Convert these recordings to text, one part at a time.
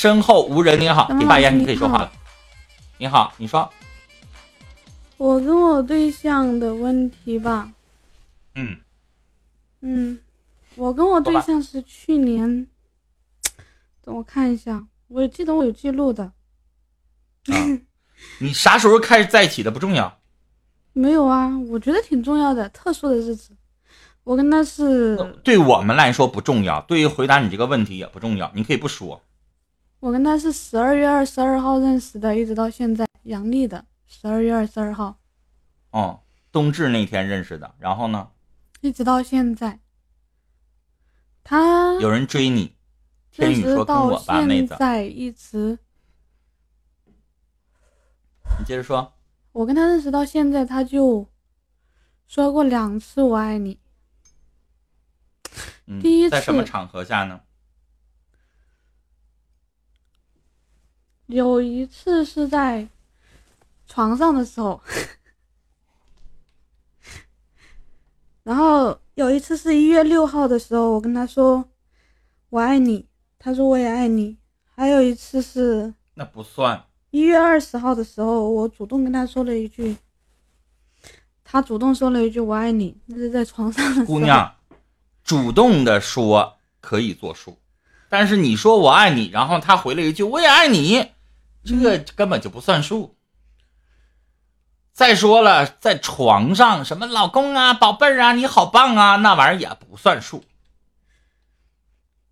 身后无人，你好，张李大爷，你可以说话了。你好，你说，我跟我对象的问题吧，嗯，嗯，我跟我对象是去年，等我看一下，我记得我有记录的，啊，你啥时候开始在一起的不重要，没有啊？我觉得挺重要的，特殊的日子，我跟他是，对我们来说不重要，对于回答你这个问题也不重要，你可以不说。我跟他是十二月二十二号认识的，一直到现在，阳历的十二月二十二号，哦，冬至那天认识的，然后呢，一直到现在。他有人追你，天宇认识说跟我到吧，妹子，现在一直，你接着说。我跟他认识到现在，他就说过两次我爱你。嗯，第一次在什么场合下呢？有一次是在床上的时候，然后有一次是一月六号的时候，我跟他说我爱你，他说我也爱你。还有一次是那不算。一月二十号的时候，我主动跟他说了一句，他主动说了一句我爱你，那是在床上的时候。姑娘，主动的说可以作数，但是你说我爱你，然后他回了一句我也爱你，这个根本就不算数。再说了，在床上什么老公啊、宝贝儿啊、你好棒啊，那玩意儿也不算数，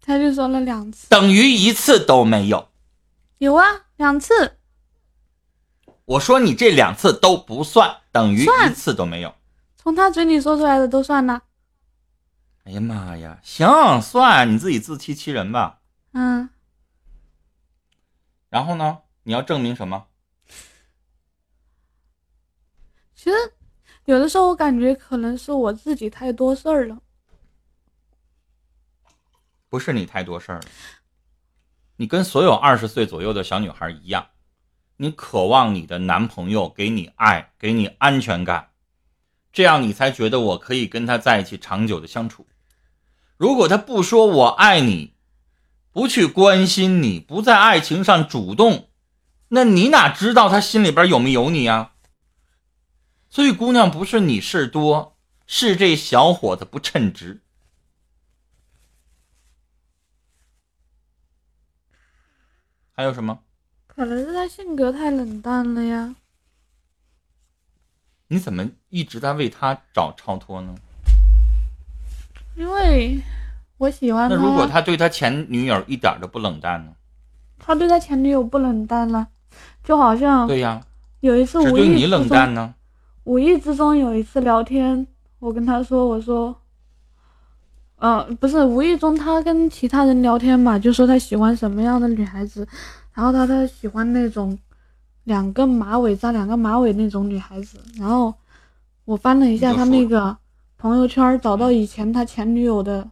他就说了两次，等于一次都没有。有啊，两次。我说你这两次都不算，等于一次都没有。从他嘴里说出来的都算呢。哎呀妈呀，行，算你自己自欺欺人吧。嗯，然后呢，你要证明什么？其实有的时候我感觉可能是我自己太多事儿了。不是你太多事儿了，你跟所有二十岁左右的小女孩一样，你渴望你的男朋友给你爱，给你安全感，这样你才觉得我可以跟他在一起长久的相处。如果他不说我爱你，不去关心你，不在爱情上主动，那你哪知道他心里边有没有你啊？所以，姑娘不是你事儿多，是这小伙子不称职。还有什么？可能是他性格太冷淡了呀。你怎么一直在为他找超脱呢？因为我喜欢他，那如果他对他前女友一点都不冷淡呢？他对他前女友不冷淡了，就好像对呀，有一次无意之对你冷中，淡呢。无意之中有一次聊天，我跟他说，我说，呃，不是无意中，他跟其他人聊天嘛，就说他喜欢什么样的女孩子，然后他他喜欢那种两个马尾扎两个马尾那种女孩子，然后我翻了一下他那个朋友圈，找到以前他前女友的，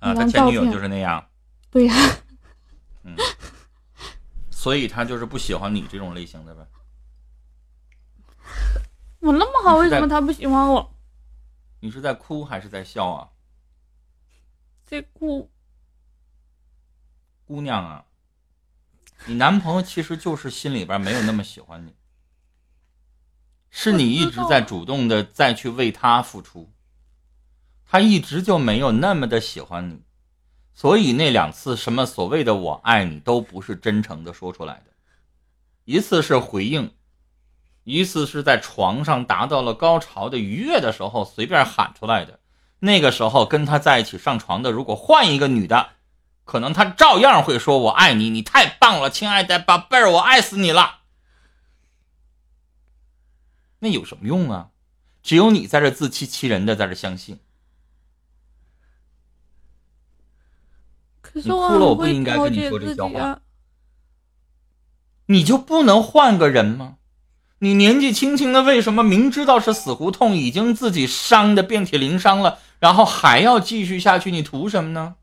啊，他前女友张照片。就是那样，对呀、所以他就是不喜欢你这种类型的呗。我那么好，为什么他不喜欢我？你是在哭还是在笑啊，在哭，姑娘啊？你男朋友其实就是心里边没有那么喜欢你，是你一直在主动的再去为他付出，他一直就没有那么的喜欢你，所以那两次什么所谓的我爱你都不是真诚的说出来的，一次是回应，一次是在床上达到了高潮的愉悦的时候随便喊出来的。那个时候跟他在一起上床的，如果换一个女的，可能他照样会说“我爱你，你太棒了，亲爱的宝贝儿，我爱死你了”。那有什么用啊？只有你在这自欺欺人的在这相信。可是你哭了我不应该跟你说这笑话。你就不能换个人吗？你年纪轻轻的，为什么明知道是死胡同，已经自己伤的遍体鳞伤了，然后还要继续下去？你图什么呢？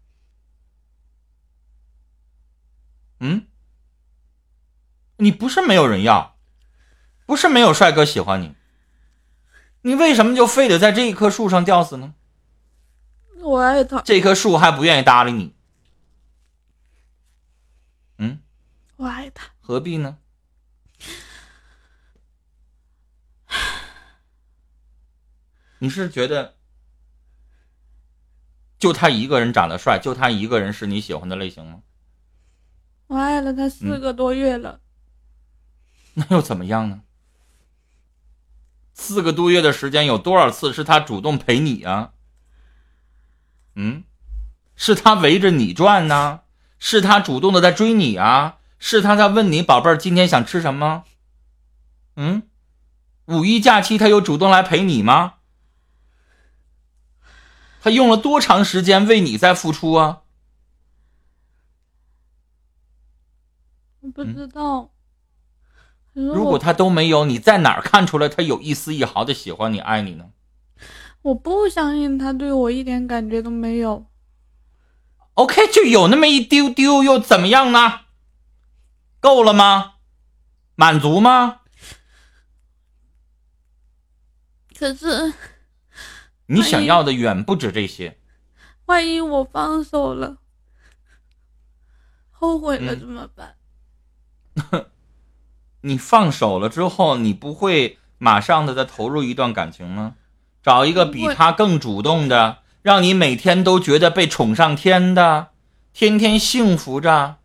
嗯？你不是没有人要，不是没有帅哥喜欢你，你为什么就非得在这一棵树上吊死呢？我爱他，这棵树还不愿意搭理你。嗯何必呢？你是觉得就他一个人长得帅，就他一个人是你喜欢的类型吗？我爱了他四个多月了，那又怎么样呢？四个多月的时间，有多少次是他主动陪你啊？嗯，是他围着你转呢？是他主动的在追你啊？是他在问你宝贝儿今天想吃什么？嗯，五一假期他有主动来陪你吗？他用了多长时间为你在付出啊？我不知道。如果他都没有，你在哪儿看出来他有一丝一毫的喜欢你、爱你呢？我不相信他对我一点感觉都没有。OK，就有那么一丢丢，又怎么样呢？够了吗？满足吗？可是，你想要的远不止这些。万一我放手了，后悔了怎么办？你放手了之后，你不会马上的再投入一段感情吗？找一个比他更主动的，让你每天都觉得被宠上天的，天天幸福着。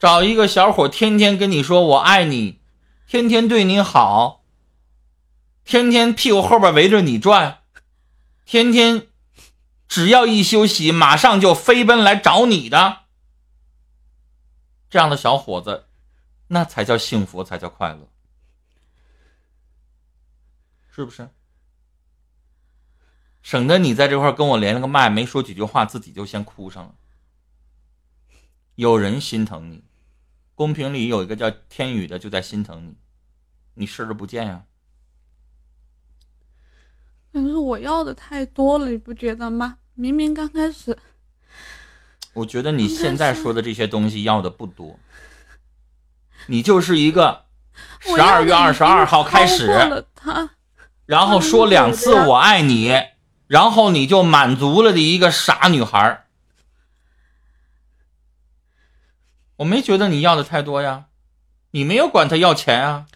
找一个小伙，天天跟你说我爱你，天天对你好，天天屁股后边围着你转，天天只要一休息，马上就飞奔来找你的。这样的小伙子。那才叫幸福，才叫快乐，是不是？省得你在这块跟我连了个麦，没说几句话，自己就先哭上了。有人心疼你，公屏里有一个叫天宇的，就在心疼你，你视而不见呀。可是我要的太多了，你不觉得吗？明明刚开始，我觉得你现在说的这些东西要的不多。你就是一个十二月二十二号开始，然后说两次我爱你，然后你就满足了的一个傻女孩。我没觉得你要的太多呀，你没有管他要钱啊，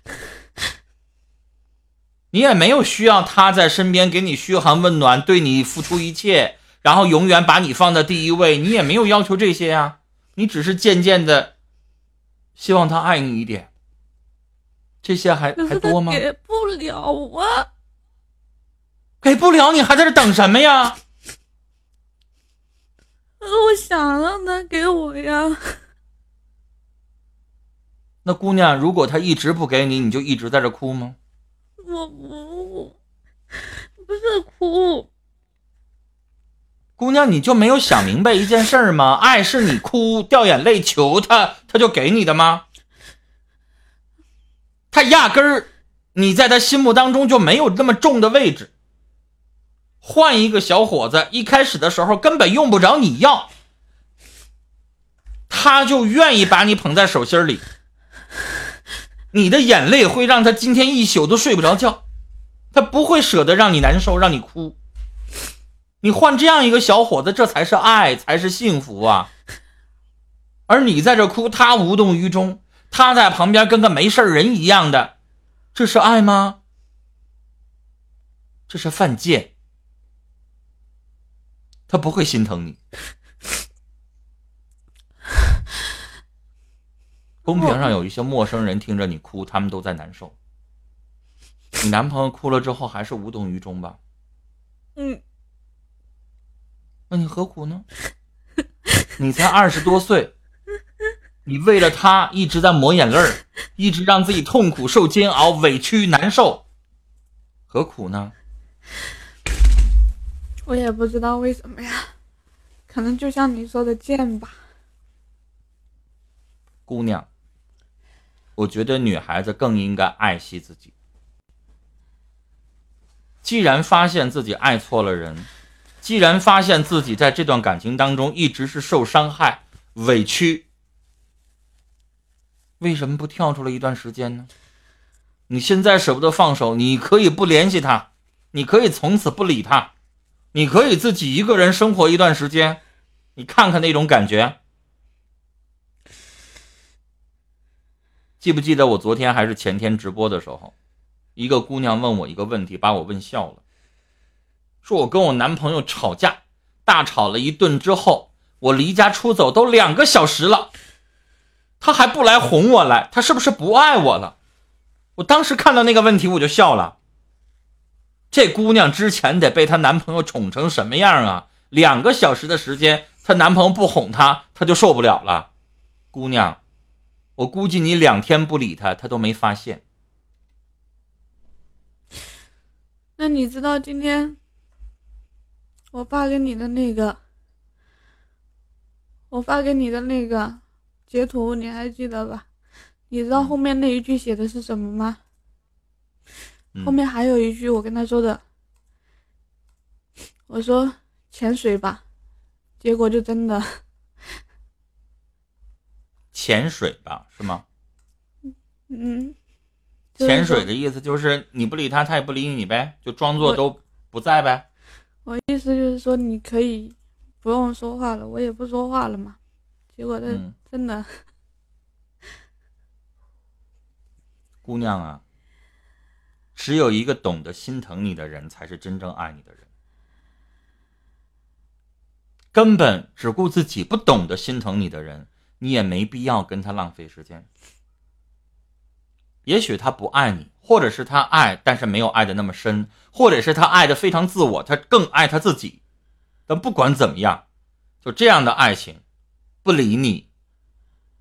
你也没有需要他在身边给你嘘寒问暖，对你付出一切，然后永远把你放在第一位，你也没有要求这些呀，你只是渐渐的。希望他爱你一点，这些还还多吗？给不了啊！给不了，你还在这等什么呀？我想让他给我呀。那姑娘，如果他一直不给你，你就一直在这哭吗？我不，不是哭。姑娘，你就没有想明白一件事吗？爱是你哭掉眼泪求他，他就给你的吗？他压根儿，你在他心目当中就没有那么重的位置。换一个小伙子，一开始的时候根本用不着你要，他就愿意把你捧在手心里。你的眼泪会让他今天一宿都睡不着觉，他不会舍得让你难受，让你哭。你换这样一个小伙子，这才是爱，才是幸福啊！而你在这哭，他无动于衷，他在旁边跟个没事人一样的，这是爱吗？这是犯贱，他不会心疼你。公屏上有一些陌生人听着你哭，他们都在难受。你男朋友哭了之后，还是无动于衷吧？嗯。那你何苦呢？你才二十多岁，你为了他一直在抹眼泪儿，一直让自己痛苦、受煎熬、委屈、难受，何苦呢？我也不知道为什么呀，可能就像你说的贱吧。姑娘，我觉得女孩子更应该爱惜自己。既然发现自己爱错了人。既然发现自己在这段感情当中一直是受伤害、委屈，为什么不跳出来一段时间呢？你现在舍不得放手，你可以不联系他，你可以从此不理他，你可以自己一个人生活一段时间，你看看那种感觉。记不记得我昨天还是前天直播的时候，一个姑娘问我一个问题，把我问笑了，说我跟我男朋友吵架，大吵了一顿之后，我离家出走都两个小时了，他还不来哄我来，他是不是不爱我了？我当时看到那个问题我就笑了。这姑娘之前得被她男朋友宠成什么样啊？两个小时的时间，她男朋友不哄她，她就受不了了。姑娘，我估计你两天不理他，他都没发现。那你知道今天我发给你的那个，我发给你的那个截图，你还记得吧？你知道后面那一句写的是什么吗？后面还有一句，我跟他说的，我说潜水吧，结果就真的潜水吧，是吗？嗯，潜水的意思就是你不理他，他也不理你呗，就装作都不在呗。我意思就是说，你可以不用说话了，我也不说话了嘛。结果他真的，姑娘啊。只有一个懂得心疼你的人，才是真正爱你的人。根本只顾自己不懂得心疼你的人，你也没必要跟他浪费时间。也许他不爱你，或者是他爱，但是没有爱的那么深，或者是他爱的非常自我，他更爱他自己。但不管怎么样，就这样的爱情，不理你，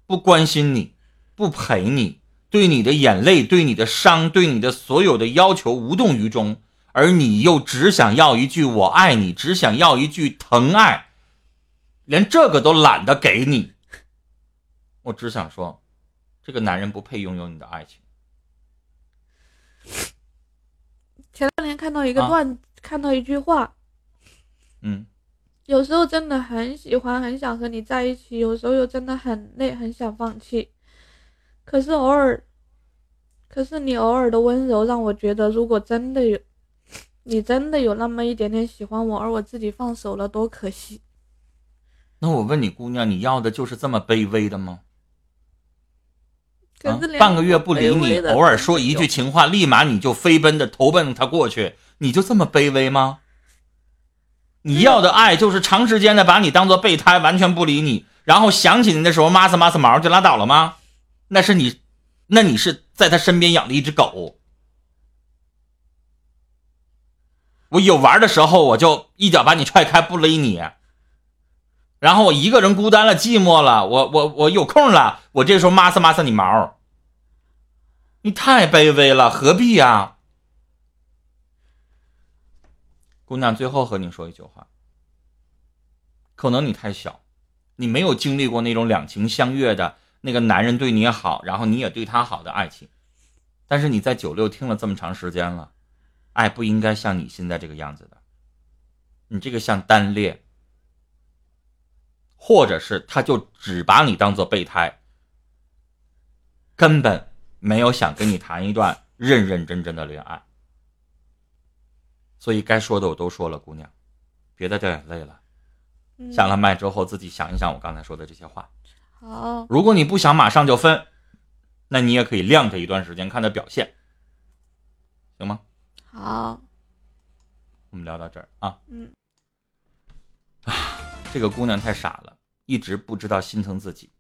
不关心你，不陪你。对你的眼泪，对你的伤，对你的所有的要求无动于衷，而你又只想要一句“我爱你”，只想要一句疼爱，连这个都懒得给你。我只想说，这个男人不配拥有你的爱情。前两天看到一个段，看到一句话，嗯，有时候真的很喜欢，很想和你在一起，有时候又真的很累，很想放弃。可是偶尔，可是你偶尔的温柔让我觉得，如果真的有，你真的有那么一点点喜欢我，而我自己放手了，多可惜。那我问你，姑娘，你要的就是这么卑微的吗？啊，半个月不理你，偶尔说一句情话，立马你就飞奔的投奔他过去，你就这么卑微吗？你要的爱就是长时间的把你当做备胎，完全不理你，然后想起你的时候，抹撒抹撒毛就拉倒了吗？那是你，那你是在他身边养的一只狗。我有玩的时候，我就一脚把你踹开，不勒你。然后我一个人孤单了，寂寞了，我我我有空了，我这时候抹撒抹撒你毛。你太卑微了，何必呀？姑娘，最后和你说一句话。可能你太小，你没有经历过那种两情相悦的。那个男人对你好，然后你也对他好的爱情，但是你在九六听了这么长时间了，爱不应该像你现在这个样子的，你这个像单恋，或者是他就只把你当做备胎，根本没有想跟你谈一段认认真真的恋爱，所以该说的我都说了，姑娘，别再掉眼泪了，下了麦之后自己想一想我刚才说的这些话。好，如果你不想马上就分，那你也可以晾他一段时间，看他表现，行吗？好，我们聊到这儿啊。嗯。啊，这个姑娘太傻了，一直不知道心疼自己，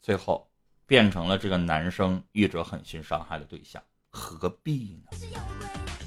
最后变成了这个男生一直狠心伤害的对象，何必呢？